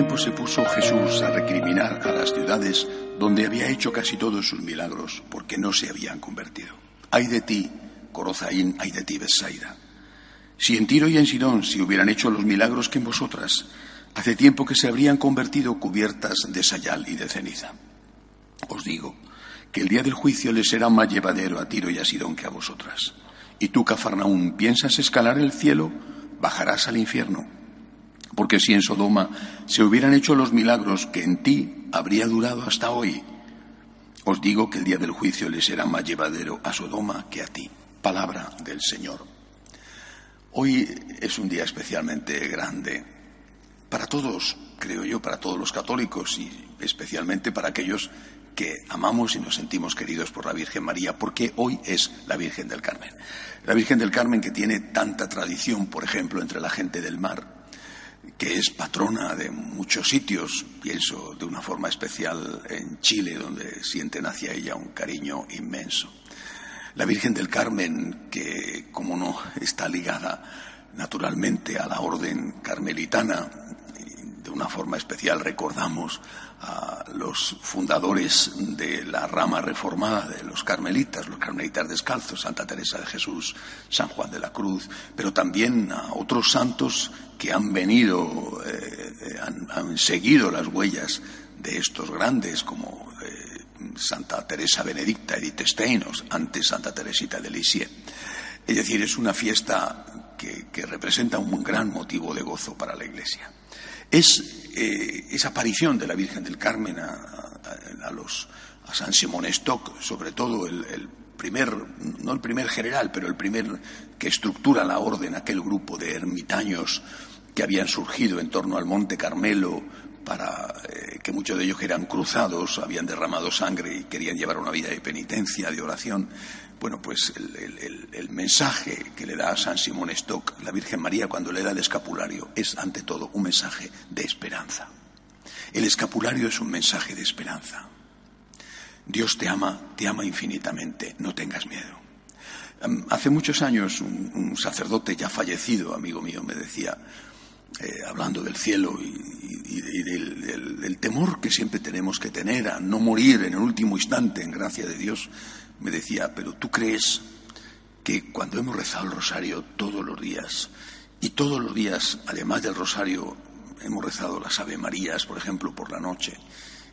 tiempo se puso Jesús a recriminar a las ciudades donde había hecho casi todos sus milagros, porque no se habían convertido. Hay de ti, Corozaín, hay de ti, Besaida. Si en Tiro y en Sidón se hubieran hecho los milagros que en vosotras, hace tiempo que se habrían convertido cubiertas de sayal y de ceniza. Os digo que el día del juicio les será más llevadero a Tiro y a Sidón que a vosotras. Y tú, Cafarnaún, piensas escalar el cielo, bajarás al infierno. Porque si en Sodoma se hubieran hecho los milagros que en ti habría durado hasta hoy, os digo que el día del juicio les será más llevadero a Sodoma que a ti. Palabra del Señor. Hoy es un día especialmente grande para todos, creo yo, para todos los católicos y especialmente para aquellos que amamos y nos sentimos queridos por la Virgen María, porque hoy es la Virgen del Carmen. La Virgen del Carmen que tiene tanta tradición, por ejemplo, entre la gente del mar, que es patrona de muchos sitios, pienso de una forma especial en Chile, donde sienten hacia ella un cariño inmenso. La Virgen del Carmen, que como no está ligada naturalmente a la orden carmelitana, de una forma especial recordamos a los fundadores de la rama reformada de los carmelitas, los carmelitas descalzos, Santa Teresa de Jesús, San Juan de la Cruz, pero también a otros santos que han venido, eh, han, seguido las huellas de estos grandes, como eh, Santa Teresa Benedicta, Edith Steinos, antes Santa Teresita de Lisieux. Es decir, es una fiesta que representa un gran motivo de gozo para la Iglesia es eh, esa aparición de la Virgen del Carmen a, los, a San Simón Stock, sobre todo el, primer, no el primer general, pero el primer que estructura la orden, aquel grupo de ermitaños que habían surgido en torno al Monte Carmelo para eh, que muchos de ellos eran cruzados, habían derramado sangre y querían llevar una vida de penitencia, de oración. Bueno, pues el, mensaje que le da a San Simón Stock la Virgen María cuando le da el escapulario es, ante todo, un mensaje de esperanza. El escapulario es un mensaje de esperanza. Dios te ama, te ama infinitamente, no tengas miedo. Hace muchos años un, sacerdote ya fallecido, amigo mío, me decía, eh, hablando del cielo y, del, temor que siempre tenemos que tener a no morir en el último instante, en gracia de Dios, me decía, pero tú crees que cuando hemos rezado el rosario todos los días, y todos los días, además del rosario, hemos rezado las Ave Marías, por ejemplo, por la noche,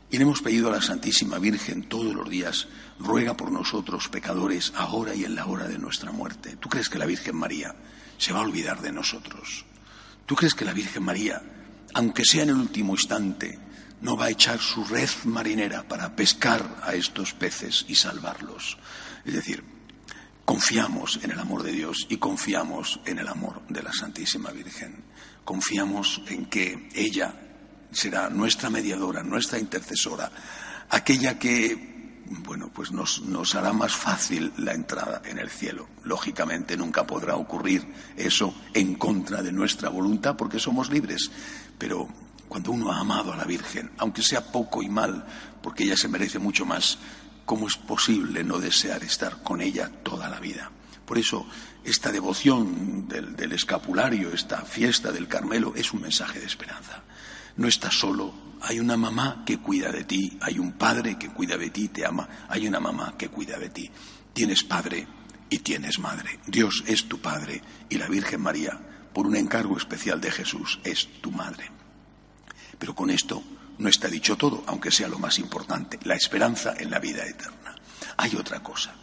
y le hemos pedido a la Santísima Virgen todos los días, ruega por nosotros pecadores, ahora y en la hora de nuestra muerte. ¿Tú crees que la Virgen María se va a olvidar de nosotros? ¿Tú crees que la Virgen María, aunque sea en el último instante, no va a echar su red marinera para pescar a estos peces y salvarlos. Es decir, confiamos en el amor de Dios y confiamos en el amor de la Santísima Virgen. Confiamos en que ella será nuestra mediadora, nuestra intercesora, aquella que, bueno, pues nos, hará más fácil la entrada en el cielo. Lógicamente nunca podrá ocurrir eso en contra de nuestra voluntad porque somos libres, pero cuando uno ha amado a la Virgen, aunque sea poco y mal, porque ella se merece mucho más, ¿cómo es posible no desear estar con ella toda la vida? Por eso, esta devoción del, escapulario, esta fiesta del Carmelo, es un mensaje de esperanza. No estás solo, hay una mamá que cuida de ti, hay un padre que cuida de ti, te ama, hay una mamá que cuida de ti. Tienes padre y tienes madre. Dios es tu padre y la Virgen María, por un encargo especial de Jesús, es tu madre. Pero con esto no está dicho todo, aunque sea lo más importante, la esperanza en la vida eterna. Hay otra cosa.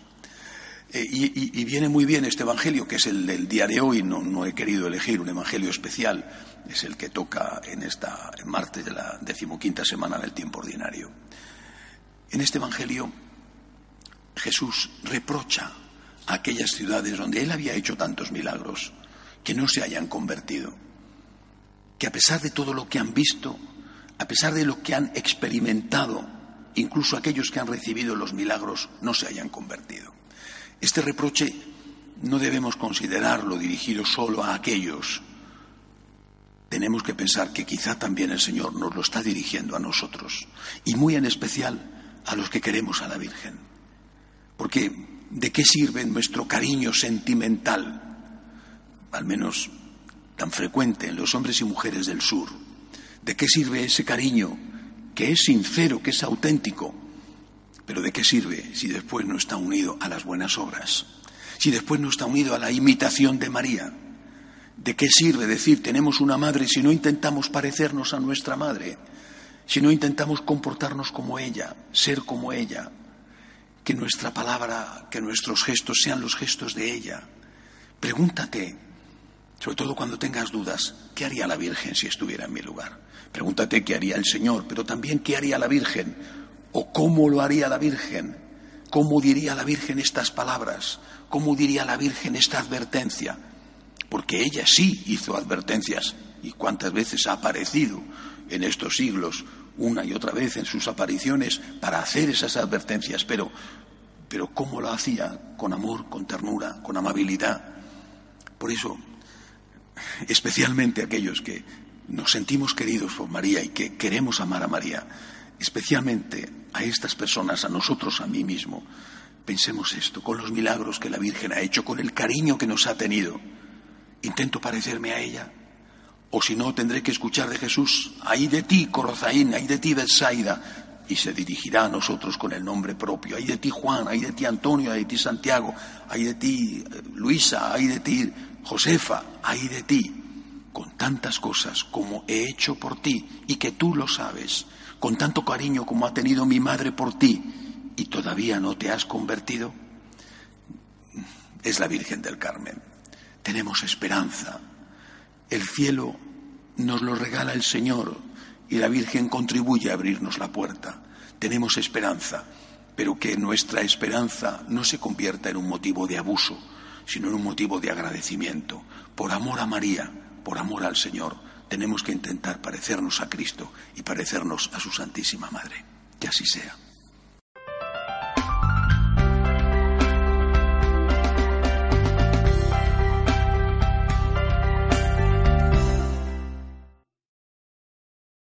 Eh, y, viene muy bien este Evangelio, que es el del día de hoy, no, he querido elegir un Evangelio especial, es el que toca en esta martes de la decimoquinta semana del tiempo ordinario. En este Evangelio Jesús reprocha a aquellas ciudades donde él había hecho tantos milagros que no se hayan convertido que a pesar de todo lo que han visto, a pesar de lo que han experimentado, incluso aquellos que han recibido los milagros, no se hayan convertido. Este reproche no debemos considerarlo dirigido solo a aquellos. Tenemos que pensar que quizá también el Señor nos lo está dirigiendo a nosotros, y muy en especial a los que queremos a la Virgen. Porque ¿de qué sirve nuestro cariño sentimental? Al menos tan frecuente en los hombres y mujeres del sur, ¿De qué sirve ese cariño que es sincero, que es auténtico? Pero ¿de qué sirve si después no está unido a las buenas obras? Si después no está unido a la imitación de María. ¿De qué sirve decir tenemos una madre si no intentamos parecernos a nuestra madre? Si no intentamos comportarnos como ella, ser como ella, que nuestra palabra, que nuestros gestos sean los gestos de ella. Pregúntate, sobre todo cuando tengas dudas, ¿qué haría la Virgen si estuviera en mi lugar? Pregúntate qué haría el Señor, pero también qué haría la Virgen o cómo lo haría la Virgen. ¿Cómo diría la Virgen estas palabras? ¿Cómo diría la Virgen esta advertencia? Porque ella sí hizo advertencias y cuántas veces ha aparecido en estos siglos una y otra vez en sus apariciones para hacer esas advertencias, pero, pero ¿cómo lo hacía? Con amor, con ternura, con amabilidad. Por eso, especialmente aquellos que nos sentimos queridos por María y que queremos amar a María, especialmente a estas personas, a nosotros, a mí mismo, pensemos esto, con los milagros que la Virgen ha hecho, con el cariño que nos ha tenido. Intento parecerme a ella, o si no, tendré que escuchar de Jesús, ahí de ti, Corozaín, ahí de ti, Belsaida, y se dirigirá a nosotros con el nombre propio, ahí de ti, Juan, ahí de ti, Antonio, ahí de ti, Santiago, ahí de ti, Luisa, ahí de ti, Josefa, ahí de ti, con tantas cosas como he hecho por ti y que tú lo sabes, con tanto cariño como ha tenido mi madre por ti y todavía no te has convertido, es la Virgen del Carmen. Tenemos esperanza, el cielo nos lo regala el Señor y la Virgen contribuye a abrirnos la puerta. Tenemos esperanza, pero que nuestra esperanza no se convierta en un motivo de abuso, sino en un motivo de agradecimiento. Por amor a María, por amor al Señor, tenemos que intentar parecernos a Cristo y parecernos a su Santísima Madre. Que así sea.